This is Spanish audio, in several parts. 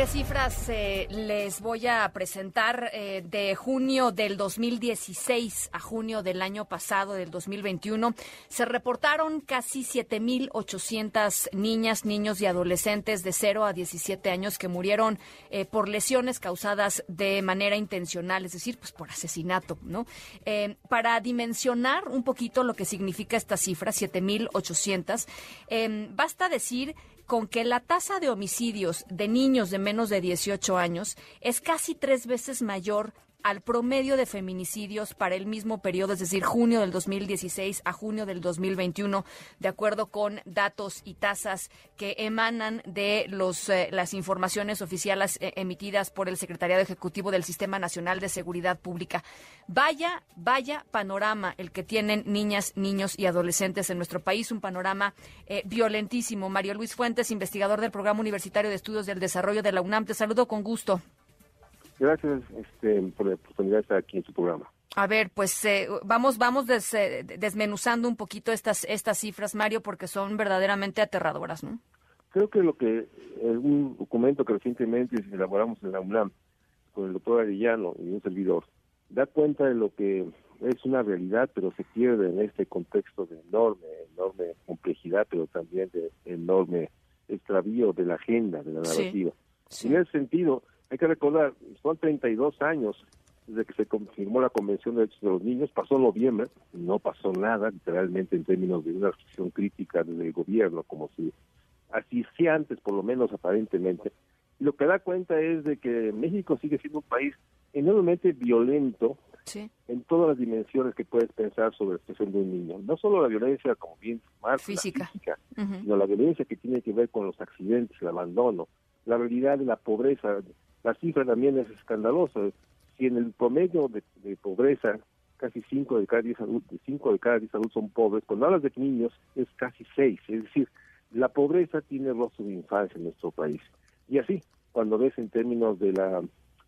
¿Qué cifras eh, les voy a presentar eh, de junio del 2016 a junio del año pasado, del 2021? Se reportaron casi 7.800 niñas, niños y adolescentes de 0 a 17 años que murieron eh, por lesiones causadas de manera intencional, es decir, pues por asesinato, ¿no? para dimensionar un poquito lo que significa esta cifra, 7.800, basta decir con que la tasa de homicidios de niños de menos de 18 años es casi tres veces mayor al promedio de feminicidios para el mismo periodo, es decir, junio del 2016 a junio del 2021, de acuerdo con datos y tasas que emanan de los, eh, las informaciones oficiales eh, emitidas por el Secretariado Ejecutivo del Sistema Nacional de Seguridad Pública. Vaya, vaya panorama el que tienen niñas, niños y adolescentes en nuestro país, un panorama eh, violentísimo. Mario Luis Fuentes, investigador del Programa Universitario de Estudios del Desarrollo de la UNAM, te saludo con gusto. Gracias este, por la oportunidad de estar aquí en su programa. A ver, pues eh, vamos, vamos eh, desmenuzando un poquito estas, estas cifras, Mario, porque son verdaderamente aterradoras, ¿no? Creo que lo que un documento que recientemente elaboramos en la UNAM con el doctor Arellano y un servidor da cuenta de lo que es una realidad, pero se pierde en este contexto de enorme, enorme complejidad, pero también de enorme extravío de la agenda, de la narrativa. En ese sentido, hay que recordar, son 32 años desde que se confirmó la Convención de Derechos de los Niños, pasó noviembre, no pasó nada, literalmente en términos de una restricción crítica del gobierno, como si así sea antes, por lo menos aparentemente. Lo que da cuenta es de que México sigue siendo un país enormemente violento en todas las dimensiones que puedes pensar sobre la situación de un niño. No solo la violencia, como bien más física, física sino la violencia que tiene que ver con los accidentes, el abandono, la realidad de la pobreza, la cifra también es escandalosa. Si en el promedio de, pobreza casi 5 de cada 10 adultos, cinco de cada 10 adultos son pobres, cuando hablas de niños es casi 6, es decir, la pobreza tiene rostro de infancia en nuestro país. Y así, cuando ves en términos de la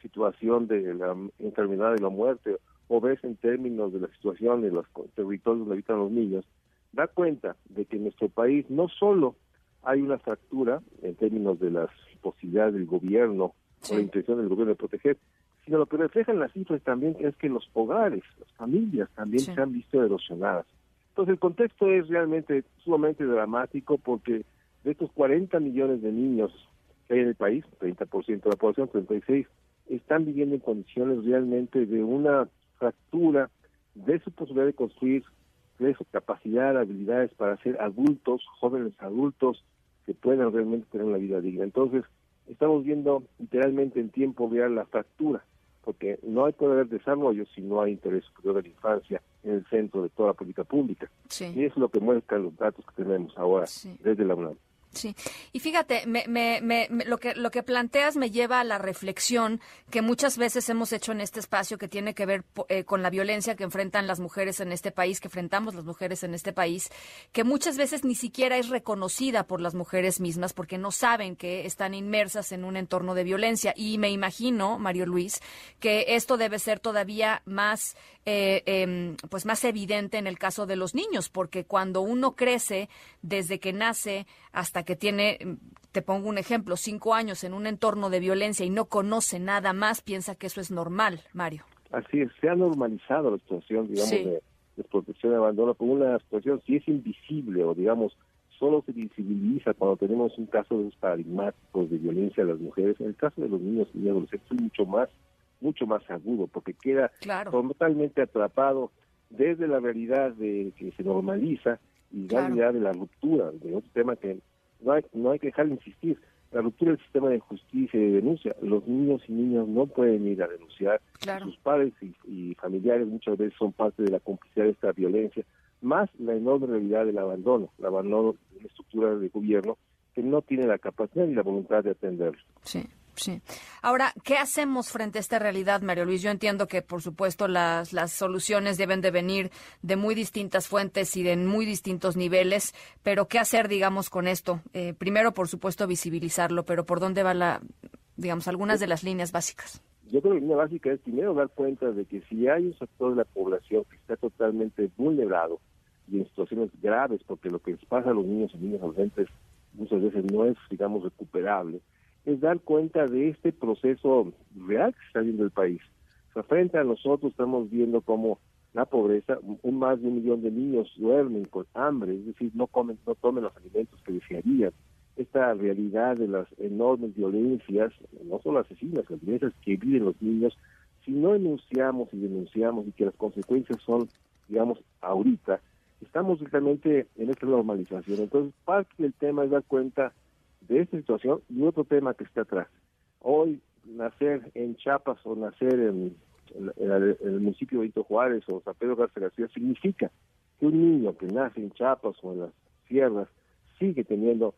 situación de la enfermedad y la muerte, o ves en términos de la situación de los territorios donde habitan los niños, da cuenta de que en nuestro país no solo hay una fractura en términos de las posibilidades del gobierno la intención del gobierno de proteger, sino lo que reflejan las cifras también es que los hogares, las familias también se han visto erosionadas. Entonces el contexto es realmente sumamente dramático porque de estos 40 millones de niños que hay en el país, 30% de la población, 36, están viviendo en condiciones realmente de una fractura de su posibilidad de construir, de su capacidad, habilidades para ser adultos, jóvenes adultos, que puedan realmente tener una vida digna. Entonces, estamos viendo literalmente en tiempo real la fractura, porque no hay poder haber desarrollo si no hay interés superior de la infancia en el centro de toda la política pública. Y eso es lo que muestran los datos que tenemos ahora desde la UNAM. Sí, y fíjate, me, me, me, lo, que, lo que planteas me lleva a la reflexión que muchas veces hemos hecho en este espacio que tiene que ver eh, con la violencia que enfrentan las mujeres en este país, que enfrentamos las mujeres en este país, que muchas veces ni siquiera es reconocida por las mujeres mismas porque no saben que están inmersas en un entorno de violencia. Y me imagino, Mario Luis, que esto debe ser todavía más, eh, em, pues más evidente en el caso de los niños, porque cuando uno crece desde que nace hasta que tiene, te pongo un ejemplo, cinco años en un entorno de violencia y no conoce nada más, piensa que eso es normal, Mario. Así es, se ha normalizado la situación, digamos, de desprotección y abandono como una situación, si es invisible o, digamos, solo se visibiliza cuando tenemos un caso de paradigmáticos de violencia a las mujeres. En el caso de los niños y adolescentes es mucho más, mucho más agudo, porque queda totalmente atrapado desde la realidad de que se normaliza y la realidad de la ruptura, de otro tema que no hay, no hay que dejar de insistir, la ruptura del sistema de justicia y de denuncia. Los niños y niñas no pueden ir a denunciar. Sus padres y, familiares muchas veces son parte de la complicidad de esta violencia, más la enorme realidad del abandono, el abandono de una estructura de gobierno que no tiene la capacidad ni la voluntad de atenderlo. Sí. Sí. Ahora, ¿qué hacemos frente a esta realidad, Mario Luis? Yo entiendo que, por supuesto, las, las soluciones deben de venir de muy distintas fuentes y de muy distintos niveles, pero ¿qué hacer, digamos, con esto? Eh, primero, por supuesto, visibilizarlo, pero ¿por dónde va la, digamos, algunas de las líneas básicas? Yo creo que la línea básica es primero dar cuenta de que si hay un sector de la población que está totalmente vulnerado, y en situaciones graves, porque lo que les pasa a los niños y niñas adolescentes muchas veces no es, digamos, recuperable, es dar cuenta de este proceso real que está viendo el país. O sea, frente a nosotros estamos viendo cómo la pobreza, un más de un millón de niños duermen con hambre, es decir, no comen, no tomen los alimentos que desearían. Esta realidad de las enormes violencias, no solo asesinas, las violencias que viven los niños, si no denunciamos y denunciamos y que las consecuencias son, digamos, ahorita, estamos realmente en esta normalización. Entonces, parte del tema es dar cuenta de esta situación y otro tema que está atrás. Hoy, nacer en Chiapas o nacer en, el municipio de Hito Juárez o San Pedro García García significa que un niño que nace en Chiapas o en las sierras sigue teniendo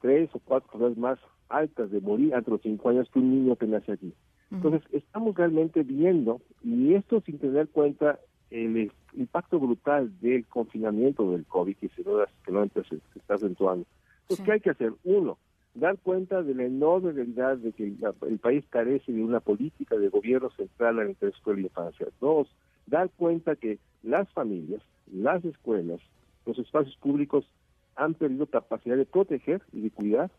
tres o cuatro veces más altas de morir entre los cinco años que un niño que nace aquí. Entonces, estamos realmente viendo, y esto sin tener cuenta el impacto brutal del confinamiento del COVID, que se, que se, está acentuando. Entonces, ¿qué hay que hacer? Uno, dar cuenta de la enorme realidad de que el país carece de una política de gobierno central en el escuela y infancia. Dos, dar cuenta que las familias, las escuelas, los espacios públicos han perdido capacidad de proteger y de cuidar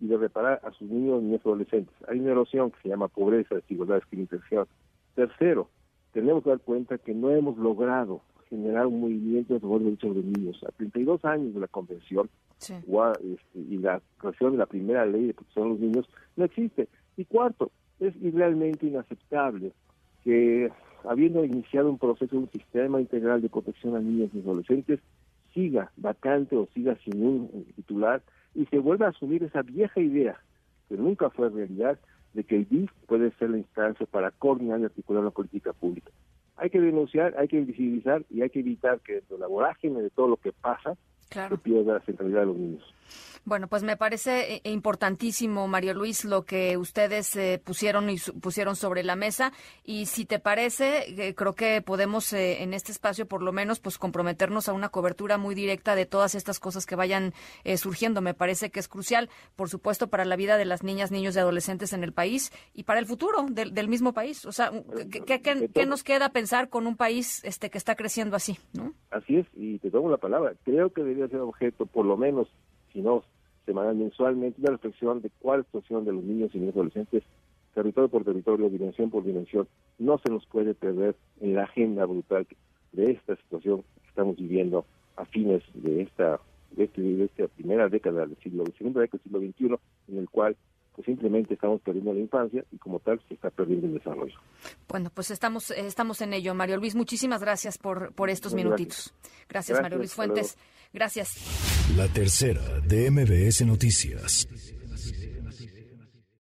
y de reparar a sus niños y niñas adolescentes. Hay una erosión que se llama pobreza, desigualdad, discriminación. Tercero, tenemos que dar cuenta que no hemos logrado generar un movimiento a favor de derechos de niños. A 32 años de la convención este, y la creación de la primera ley de protección de los niños no existe. Y cuarto, es realmente inaceptable que habiendo iniciado un proceso un sistema integral de protección a niños y adolescentes, siga vacante o siga sin un titular y se vuelva a asumir esa vieja idea que nunca fue realidad de que el DIF puede ser la instancia para coordinar y articular la política pública. Hay que denunciar, hay que visibilizar y hay que evitar que dentro de la vorágine de todo lo que pasa se pierda la centralidad de los niños. Bueno, pues me parece eh, importantísimo, Mario Luis, lo que ustedes eh, pusieron y pusieron sobre la mesa. Y si te parece, eh, creo que podemos en este espacio, por lo menos, pues comprometernos a una cobertura muy directa de todas estas cosas que vayan surgiendo. Me parece que es crucial, por supuesto, para la vida de las niñas, niños y adolescentes en el país y para el futuro del, mismo país. O sea, ¿qué, nos queda pensar con un país este que está creciendo así? ¿no? Así es, y te tomo la palabra. Creo que debería ser objeto, por lo menos, si no semanal, mensualmente, una reflexión de cuál situación de los niños y niños adolescentes, territorio por territorio, dimensión por dimensión. No se nos puede perder en la agenda brutal de esta situación que estamos viviendo a fines de esta de, este, esta primera década del siglo, segunda década del siglo XXI, en el cual pues simplemente estamos perdiendo la infancia y como tal se está perdiendo el desarrollo. Bueno, pues estamos estamos en ello, Mario Luis. Muchísimas gracias por por estos minutitos. Gracias, Mario Luis Fuentes. Gracias. La tercera de MBS Noticias.